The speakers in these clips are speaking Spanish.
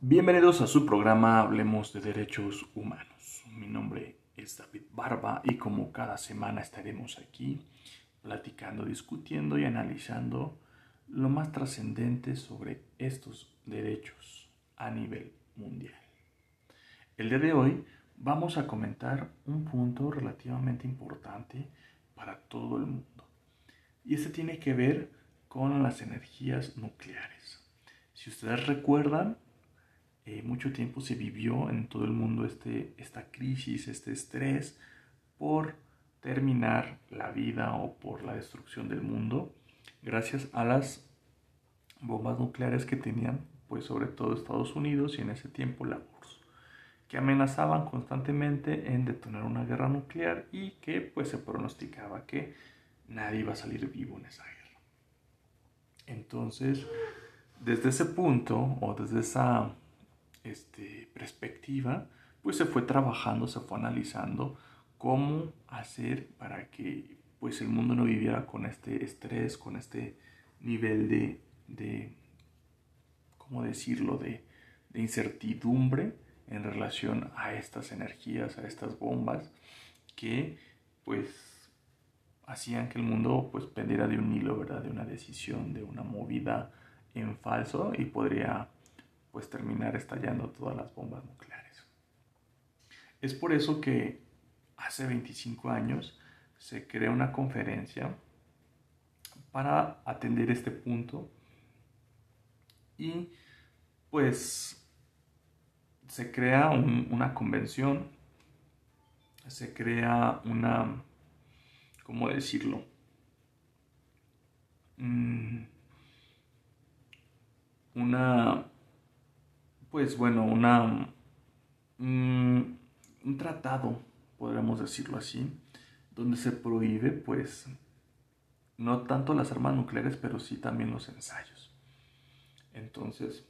Bienvenidos a su programa Hablemos de Derechos Humanos. Mi nombre es David Barba y como cada semana estaremos aquí platicando, discutiendo y analizando lo más trascendente sobre estos derechos a nivel mundial. El día de hoy vamos a comentar un punto relativamente importante para todo el mundo y este tiene que ver con las energías nucleares. Si ustedes recuerdan, eh, mucho tiempo se vivió en todo el mundo este, esta crisis, este estrés por terminar la vida o por la destrucción del mundo gracias a las bombas nucleares que tenían pues sobre todo Estados Unidos y en ese tiempo la URSS que amenazaban constantemente en detonar una guerra nuclear y que pues se pronosticaba que nadie iba a salir vivo en esa guerra. Entonces, desde ese punto o desde esa este, perspectiva, pues se fue trabajando, se fue analizando cómo hacer para que pues el mundo no viviera con este estrés, con este nivel de, de ¿cómo decirlo?, de, de incertidumbre en relación a estas energías, a estas bombas que pues hacían que el mundo pues pendiera de un hilo, ¿verdad? De una decisión, de una movida en falso y podría pues terminar estallando todas las bombas nucleares. Es por eso que hace 25 años se crea una conferencia para atender este punto y pues se crea una convención, se crea una, ¿cómo decirlo? Mm, una pues bueno, mm, un tratado, podríamos decirlo así, donde se prohíbe pues no tanto las armas nucleares, pero sí también los ensayos. Entonces,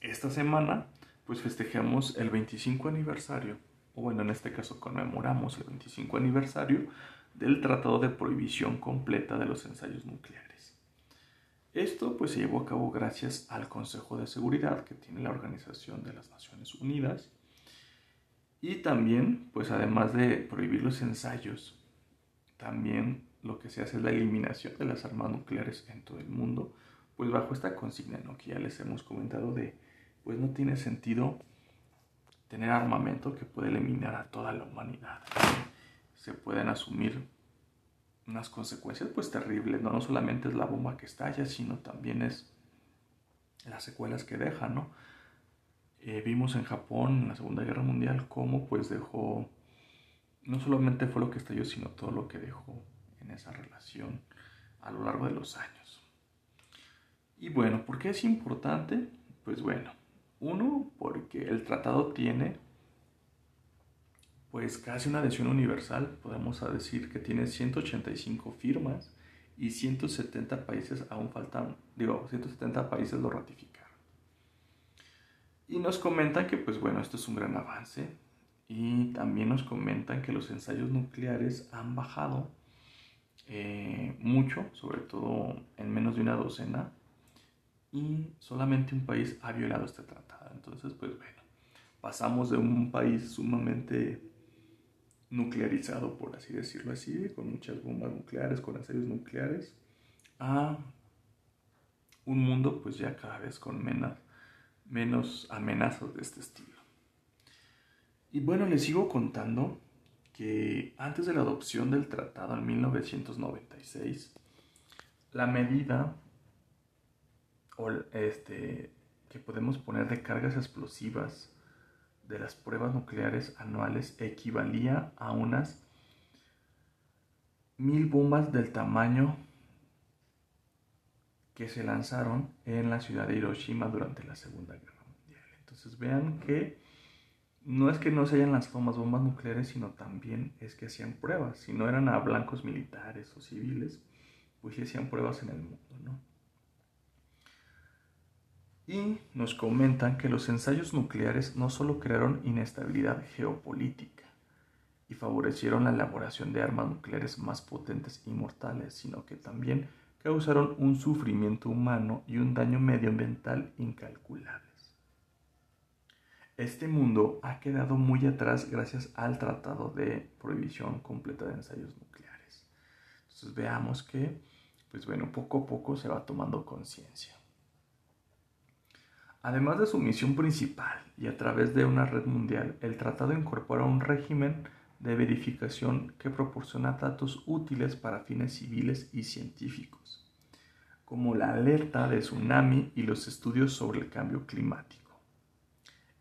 esta semana pues festejamos el 25 aniversario, o bueno, en este caso conmemoramos el 25 aniversario del Tratado de Prohibición Completa de los Ensayos Nucleares. Esto pues se llevó a cabo gracias al Consejo de Seguridad que tiene la Organización de las Naciones Unidas y también pues además de prohibir los ensayos, también lo que se hace es la eliminación de las armas nucleares en todo el mundo, pues bajo esta consigna ¿no? que ya les hemos comentado de pues no tiene sentido tener armamento que puede eliminar a toda la humanidad. Se pueden asumir unas consecuencias pues terribles, ¿no? No solamente es la bomba que estalla, sino también es las secuelas que deja, ¿no? Eh, vimos en Japón en la Segunda Guerra Mundial cómo pues dejó, no solamente fue lo que estalló, sino todo lo que dejó en esa relación a lo largo de los años. Y bueno, ¿por qué es importante? Pues bueno, uno, porque el tratado tiene pues casi una adhesión universal, podemos decir que tiene 185 firmas y 170 países aún faltan, digo, 170 países lo ratificaron. Y nos comentan que, pues bueno, esto es un gran avance y también nos comentan que los ensayos nucleares han bajado eh, mucho, sobre todo en menos de una docena, y solamente un país ha violado este tratado. Entonces, pues bueno, pasamos de un país sumamente nuclearizado, por así decirlo así, con muchas bombas nucleares, con ensayos nucleares, a un mundo pues ya cada vez con menos, menos amenazas de este estilo. Y bueno, les sigo contando que antes de la adopción del tratado en 1996, la medida este, que podemos poner de cargas explosivas de las pruebas nucleares anuales equivalía a unas mil bombas del tamaño que se lanzaron en la ciudad de Hiroshima durante la Segunda Guerra Mundial. Entonces vean que no es que no se hayan lanzado más bombas nucleares, sino también es que hacían pruebas. Si no eran a blancos militares o civiles, pues sí hacían pruebas en el mundo, ¿no? Y nos comentan que los ensayos nucleares no solo crearon inestabilidad geopolítica y favorecieron la elaboración de armas nucleares más potentes y mortales, sino que también causaron un sufrimiento humano y un daño medioambiental incalculables. este mundo ha quedado muy atrás gracias al Tratado de Prohibición Completa de Ensayos Nucleares. Entonces veamos que, pues bueno, poco a poco se va tomando conciencia. Además de su misión principal y a través de una red mundial, el tratado incorpora un régimen de verificación que proporciona datos útiles para fines civiles y científicos, como la alerta de tsunami y los estudios sobre el cambio climático.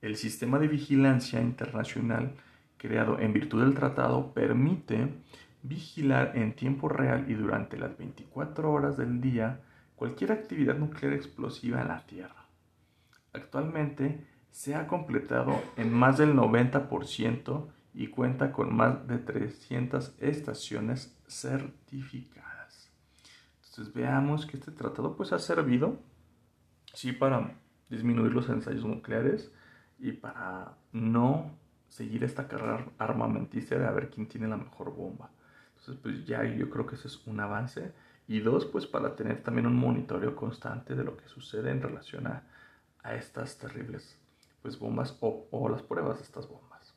El sistema de vigilancia internacional creado en virtud del tratado permite vigilar en tiempo real y durante las 24 horas del día cualquier actividad nuclear explosiva en la Tierra. Actualmente se ha completado en más del 90% y cuenta con más de 300 estaciones certificadas. Entonces veamos que este tratado pues ha servido sí para disminuir los ensayos nucleares y para no seguir esta carrera armamentística de a ver quién tiene la mejor bomba. Entonces pues ya yo creo que ese es un avance y dos pues para tener también un monitoreo constante de lo que sucede en relación a, a estas terribles pues bombas o, o las pruebas de estas bombas.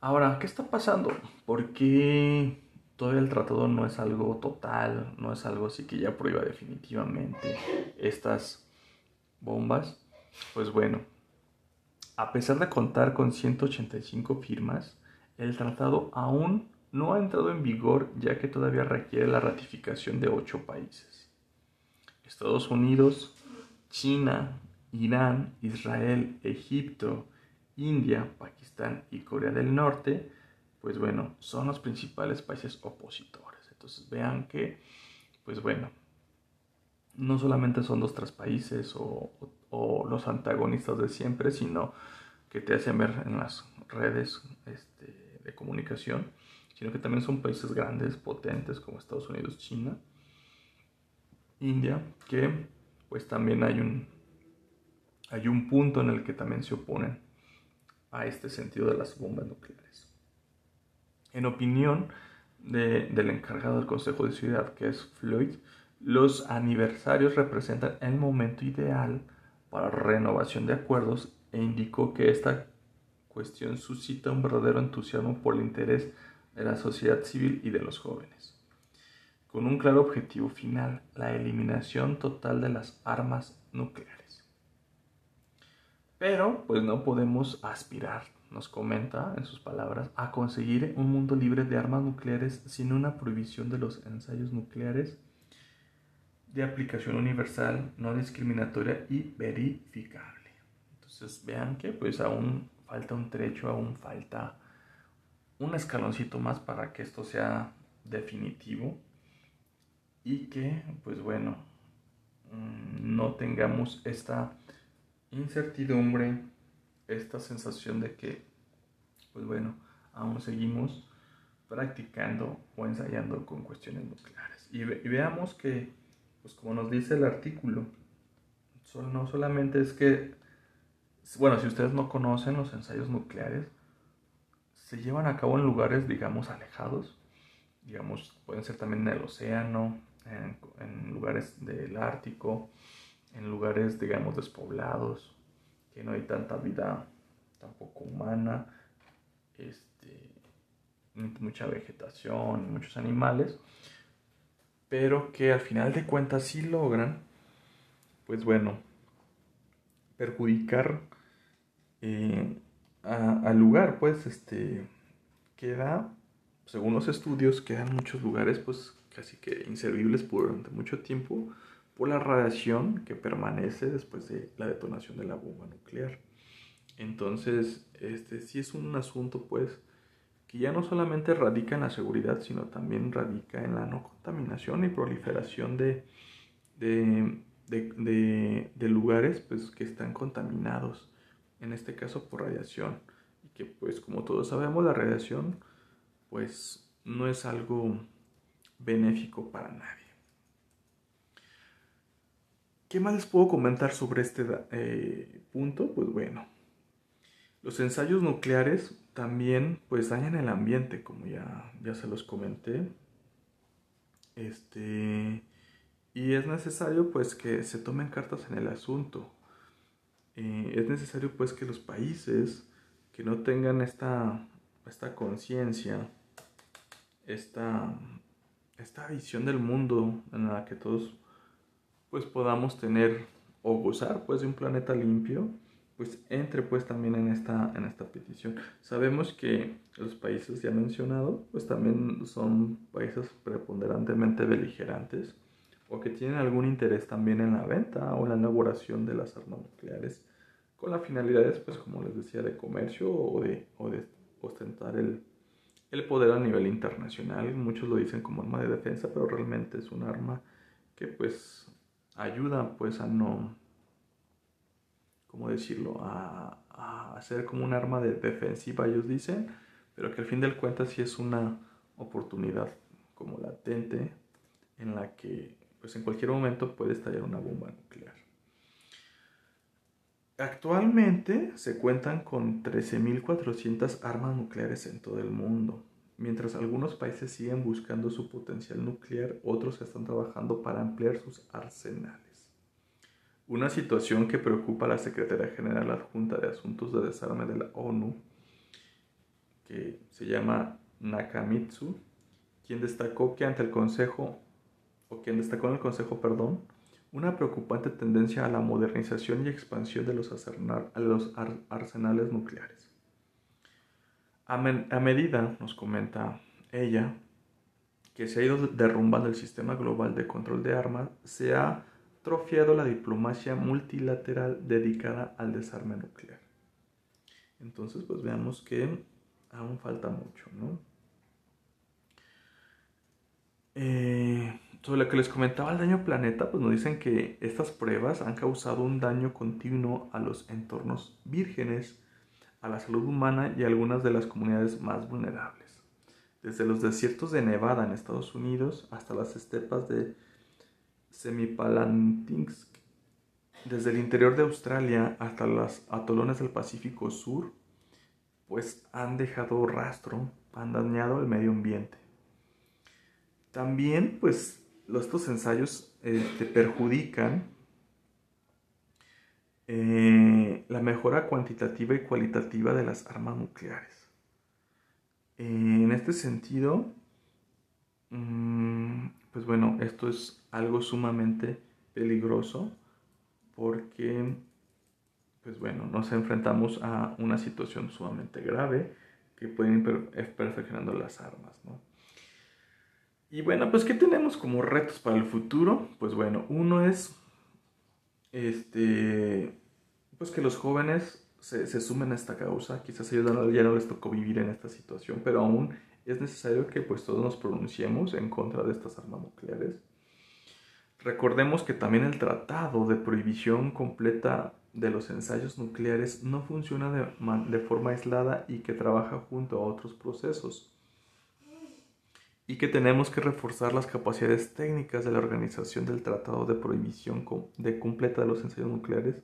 Ahora, ¿qué está pasando? ¿Por qué todavía el tratado no es algo total, no es algo así que ya prohíba definitivamente estas bombas? Pues bueno, a pesar de contar con 185 firmas, el tratado aún no ha entrado en vigor ya que todavía requiere la ratificación de 8 países. Estados Unidos, China, Irán, Israel, Egipto, India, Pakistán y Corea del Norte, pues bueno, son los principales países opositores. Entonces vean que, pues bueno, no solamente son dos, tres países o, los antagonistas de siempre, sino que te hacen ver en las redes este, de comunicación, sino que también son países grandes, potentes como Estados Unidos, China, India, que pues también hay un, hay un punto en el que también se oponen a este sentido de las bombas nucleares. En opinión del encargado del Consejo de Ciudad, que es Floyd, los aniversarios representan el momento ideal para renovación de acuerdos e indicó que esta cuestión suscita un verdadero entusiasmo por el interés de la sociedad civil y de los jóvenes, con un claro objetivo final, la eliminación total de las armas nucleares. Pero pues no podemos aspirar, nos comenta en sus palabras, a conseguir un mundo libre de armas nucleares sin una prohibición de los ensayos nucleares de aplicación universal, no discriminatoria y verificable. Entonces vean que pues aún falta un trecho, aún falta un escaloncito más para que esto sea definitivo y que pues bueno mm, no tengamos esta incertidumbre, esta sensación de que, pues bueno, aún seguimos practicando o ensayando con cuestiones nucleares. Y, veamos que, pues como nos dice el artículo, no solamente es que, bueno, si ustedes no conocen los ensayos nucleares, se llevan a cabo en lugares, digamos, alejados, digamos, pueden ser también en el océano, en lugares del Ártico, en lugares, digamos, despoblados, que no hay tanta vida tampoco humana, este, mucha vegetación, muchos animales, pero que al final de cuentas sí logran, pues bueno, perjudicar eh, al lugar, pues este, queda, según los estudios, quedan muchos lugares pues casi que inservibles durante mucho tiempo por la radiación que permanece después de la detonación de la bomba nuclear. Entonces, este sí es un asunto pues que ya no solamente radica en la seguridad, sino también radica en la no contaminación y proliferación de, de, de, lugares pues, que están contaminados, en este caso por radiación. Y que pues como todos sabemos, la radiación pues no es algo benéfico para nadie. ¿Qué más les puedo comentar sobre este eh, punto? Pues bueno, los ensayos nucleares también pues dañan el ambiente, como ya, ya se los comenté. Este, y es necesario pues que se tomen cartas en el asunto. eh, es necesario pues que los países que no tengan esta, esta conciencia, esta, esta visión del mundo en la que todos pues podamos tener o gozar pues de un planeta limpio, pues entre pues también en esta, en esta petición. Sabemos que los países ya mencionado pues también son países preponderantemente beligerantes o que tienen algún interés también en la venta o la elaboración de las armas nucleares con la finalidad pues como les decía de comercio o de, o de ostentar el, el poder a nivel internacional. Muchos lo dicen como arma de defensa, pero realmente es un arma que pues ayuda pues a no, ¿cómo decirlo? A, a hacer como un arma de defensiva, ellos dicen, pero que al fin del cuentas sí es una oportunidad como latente en la que pues en cualquier momento puede estallar una bomba nuclear. Actualmente se cuentan con 13.400 armas nucleares en todo el mundo. Mientras algunos países siguen buscando su potencial nuclear, otros están trabajando para ampliar sus arsenales. Una situación que preocupa a la Secretaría General Adjunta de Asuntos de Desarme de la ONU, que se llama Nakamitsu, quien destacó que ante el Consejo, o quien destacó en el Consejo, perdón, una preocupante tendencia a la modernización y expansión de los, arsenales nucleares. A, medida, nos comenta ella, que se ha ido derrumbando el sistema global de control de armas, se ha atrofiado la diplomacia multilateral dedicada al desarme nuclear. Entonces, pues veamos que aún falta mucho, ¿no? Eh, sobre lo que les comentaba el daño planeta, pues nos dicen que estas pruebas han causado un daño continuo a los entornos vírgenes, a la salud humana y a algunas de las comunidades más vulnerables. Desde los desiertos de Nevada en Estados Unidos hasta las estepas de Semipalantinsk, desde el interior de Australia hasta los atolones del Pacífico Sur, pues han dejado rastro, han dañado el medio ambiente. También, pues, estos ensayos este, perjudican eh, la mejora cuantitativa y cualitativa de las armas nucleares. en este sentido, mm, pues bueno, esto es algo sumamente peligroso porque, pues bueno, nos enfrentamos a una situación sumamente grave que pueden ir perfeccionando las armas, ¿no? Y bueno, pues ¿qué tenemos como retos para el futuro? Pues bueno, uno es este pues que los jóvenes se, sumen a esta causa. Quizás ellos ya no les tocó vivir en esta situación, pero aún es necesario que pues todos nos pronunciemos en contra de estas armas nucleares. Recordemos que también el tratado de prohibición completa de los ensayos nucleares no funciona de, de forma aislada y que trabaja junto a otros procesos y que tenemos que reforzar las capacidades técnicas de la organización del Tratado de Prohibición de completa de los ensayos nucleares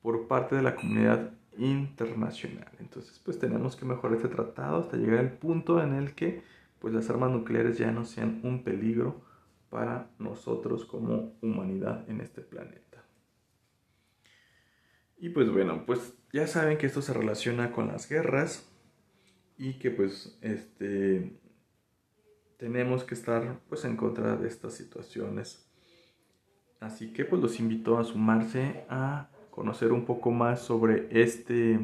por parte de la comunidad internacional. Entonces, pues tenemos que mejorar este tratado hasta llegar al punto en el que pues las armas nucleares ya no sean un peligro para nosotros como humanidad en este planeta. Y pues bueno, pues ya saben que esto se relaciona con las guerras y que pues este tenemos que estar pues en contra de estas situaciones. Así que pues los invito a sumarse a conocer un poco más sobre este,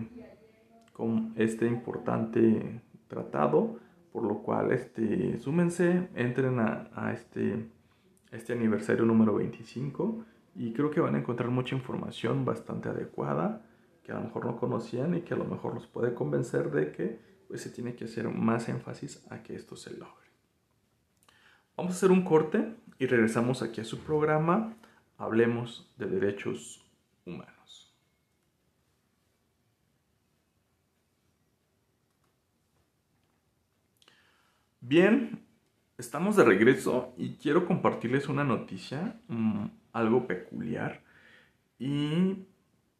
este importante tratado, por lo cual este, súmense, entren a, a este, este aniversario número 25 y creo que van a encontrar mucha información bastante adecuada que a lo mejor no conocían y que a lo mejor los puede convencer de que pues, se tiene que hacer más énfasis a que esto se logre. Vamos a hacer un corte y regresamos aquí a su programa. Hablemos de derechos humanos. Bien, estamos de regreso y quiero compartirles una noticia, mm, algo peculiar y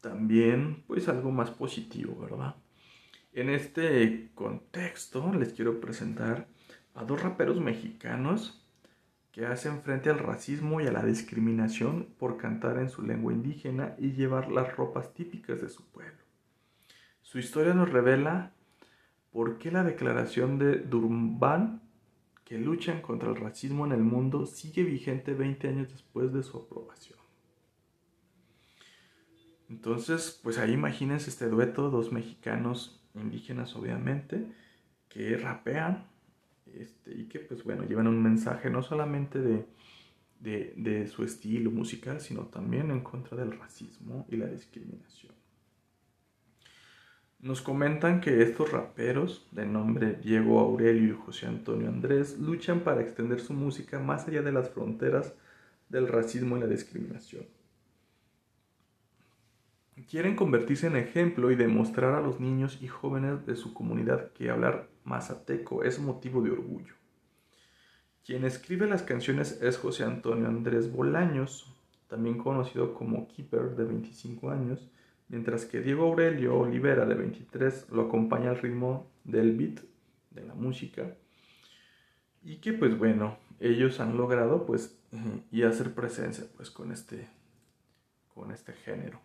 también pues algo más positivo, ¿verdad? En este contexto les quiero presentar a dos raperos mexicanos que hacen frente al racismo y a la discriminación por cantar en su lengua indígena y llevar las ropas típicas de su pueblo. Su historia nos revela por qué la declaración de Durban, que luchan contra el racismo en el mundo, sigue vigente 20 años después de su aprobación. Entonces, pues ahí imagínense este dueto, dos mexicanos indígenas obviamente, que rapean este, y que pues bueno, llevan un mensaje no solamente de, de, su estilo musical, sino también en contra del racismo y la discriminación. Nos comentan que estos raperos, de nombre Diego Aurelio y José Antonio Andrés, luchan para extender su música más allá de las fronteras del racismo y la discriminación. Quieren convertirse en ejemplo y demostrar a los niños y jóvenes de su comunidad que hablar mazateco es motivo de orgullo. Quien escribe las canciones es José Antonio Andrés Bolaños, también conocido como Keeper, de 25 años, mientras que Diego Aurelio Olivera, de 23, lo acompaña al ritmo del beat, de la música, y que pues bueno, ellos han logrado pues y hacer presencia pues con este, con este género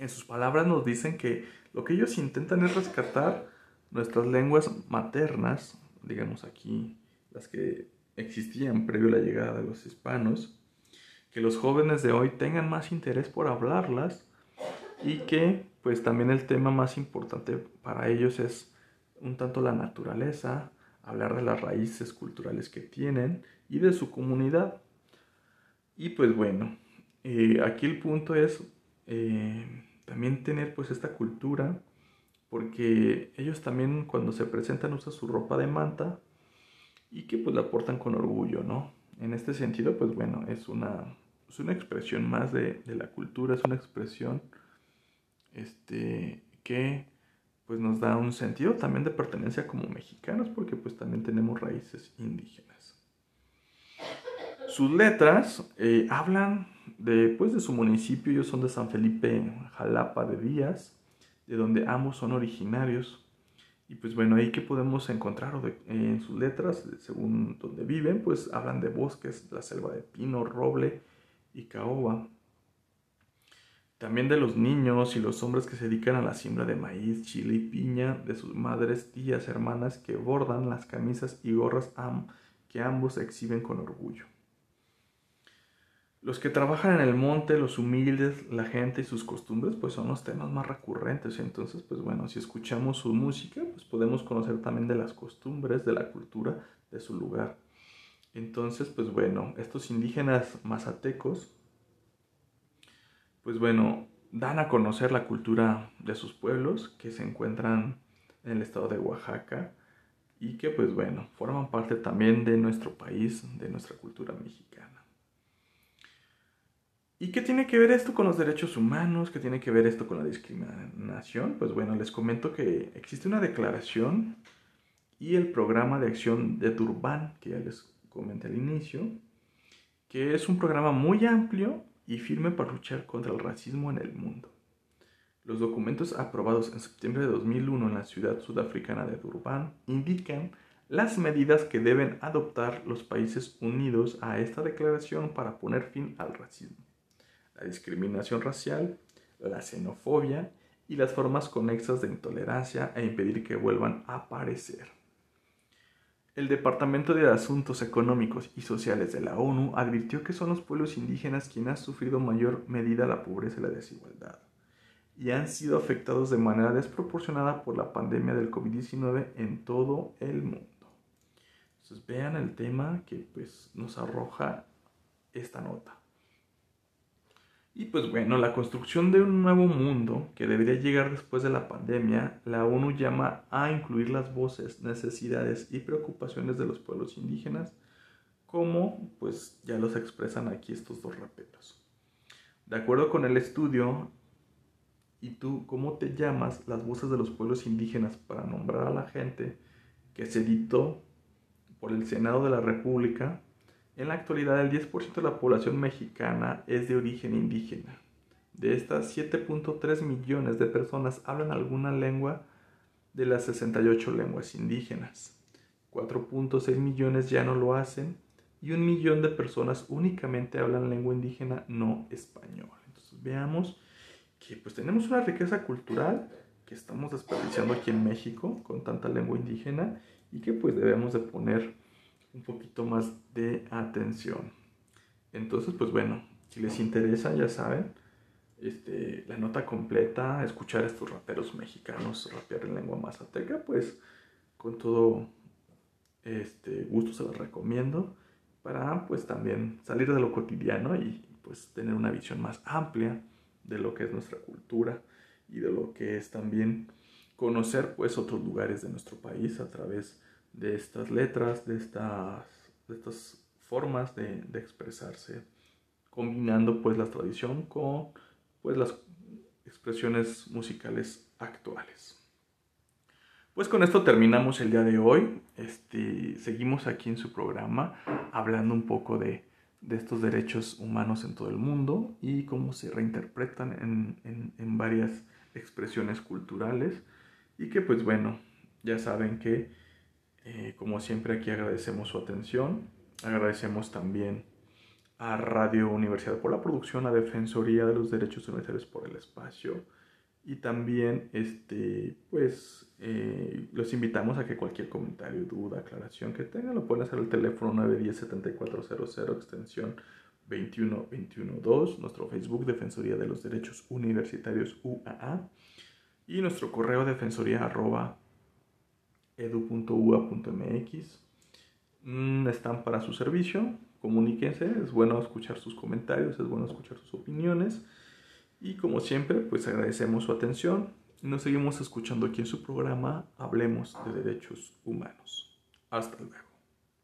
en sus palabras nos dicen que lo que ellos intentan es rescatar nuestras lenguas maternas, digamos aquí las que existían previo a la llegada de los hispanos, que los jóvenes de hoy tengan más interés por hablarlas y que pues también el tema más importante para ellos es un tanto la naturaleza, hablar de las raíces culturales que tienen y de su comunidad. Y pues bueno, eh, aquí el punto es eh, también tener pues esta cultura, porque ellos también cuando se presentan usan su ropa de manta y que pues la portan con orgullo, ¿no? En este sentido, pues bueno, es una, es una expresión más de, de, la cultura, es una expresión este, que pues nos da un sentido también de pertenencia como mexicanos, porque pues también tenemos raíces indígenas. Sus letras eh, hablan de, pues, de su municipio, ellos son de San Felipe, Jalapa de Díaz, de donde ambos son originarios. Y pues bueno, ahí que podemos encontrar en sus letras, según donde viven, pues hablan de bosques, la selva de pino, roble y caoba. También de los niños y los hombres que se dedican a la siembra de maíz, chile y piña, de sus madres, tías, hermanas que bordan las camisas y gorras que ambos exhiben con orgullo. Los que trabajan en el monte, los humildes, la gente y sus costumbres, pues son los temas más recurrentes. Entonces, pues bueno, si escuchamos su música, pues podemos conocer también de las costumbres, de la cultura de su lugar. Entonces, pues bueno, estos indígenas mazatecos, pues bueno, dan a conocer la cultura de sus pueblos que se encuentran en el estado de Oaxaca y que pues bueno, forman parte también de nuestro país, de nuestra cultura mexicana. ¿Y qué tiene que ver esto con los derechos humanos? ¿Qué tiene que ver esto con la discriminación? Pues bueno, les comento que existe una declaración y el programa de acción de Durban, que ya les comenté al inicio, que es un programa muy amplio y firme para luchar contra el racismo en el mundo. Los documentos aprobados en septiembre de 2001 en la ciudad sudafricana de Durban indican las medidas que deben adoptar los países unidos a esta declaración para poner fin al racismo la discriminación racial, la xenofobia y las formas conexas de intolerancia e impedir que vuelvan a aparecer. El Departamento de Asuntos Económicos y Sociales de la ONU advirtió que son los pueblos indígenas quienes han sufrido mayor medida la pobreza y la desigualdad y han sido afectados de manera desproporcionada por la pandemia del COVID-19 en todo el mundo. Entonces vean el tema que pues, nos arroja esta nota. Y pues bueno, la construcción de un nuevo mundo que debería llegar después de la pandemia, la ONU llama a incluir las voces, necesidades y preocupaciones de los pueblos indígenas, como pues ya los expresan aquí estos dos raperos. De acuerdo con el estudio, ¿y tú cómo te llamas? Las voces de los pueblos indígenas para nombrar a la gente que se editó por el Senado de la República en la actualidad, el 10% de la población mexicana es de origen indígena. De estas, 7.3 millones de personas hablan alguna lengua de las 68 lenguas indígenas. 4.6 millones ya no lo hacen y un millón de personas únicamente hablan lengua indígena no español. Entonces veamos que pues tenemos una riqueza cultural que estamos desperdiciando aquí en México con tanta lengua indígena y que pues debemos de poner un poquito más de atención. Entonces pues bueno, si les interesa ya saben, este, la nota completa, escuchar a estos raperos mexicanos rapear en lengua mazateca, pues con todo este, gusto se los recomiendo para pues también salir de lo cotidiano y pues tener una visión más amplia de lo que es nuestra cultura y de lo que es también conocer pues otros lugares de nuestro país a través de estas letras, de estas, de estas formas de, de expresarse, combinando pues la tradición con pues las expresiones musicales actuales. Pues con esto terminamos el día de hoy. Este, seguimos aquí en su programa hablando un poco de, estos derechos humanos en todo el mundo y cómo se reinterpretan en, varias expresiones culturales. Y que pues bueno, ya saben que eh, como siempre aquí agradecemos su atención. Agradecemos también a Radio Universidad por la producción, a Defensoría de los Derechos Universitarios por el espacio y también este, pues, eh, los invitamos a que cualquier comentario, duda, aclaración que tengan lo pueden hacer al teléfono 910-7400 extensión 21212, nuestro Facebook Defensoría de los Derechos Universitarios UAA y nuestro correo defensoría arroba edu.ua.mx. Mm, están para su servicio comuníquense, es bueno escuchar sus comentarios, es bueno escuchar sus opiniones. Y como siempre, pues agradecemos su atención. Nos seguimos escuchando aquí en su programa Hablemos de Derechos Humanos. Hasta luego.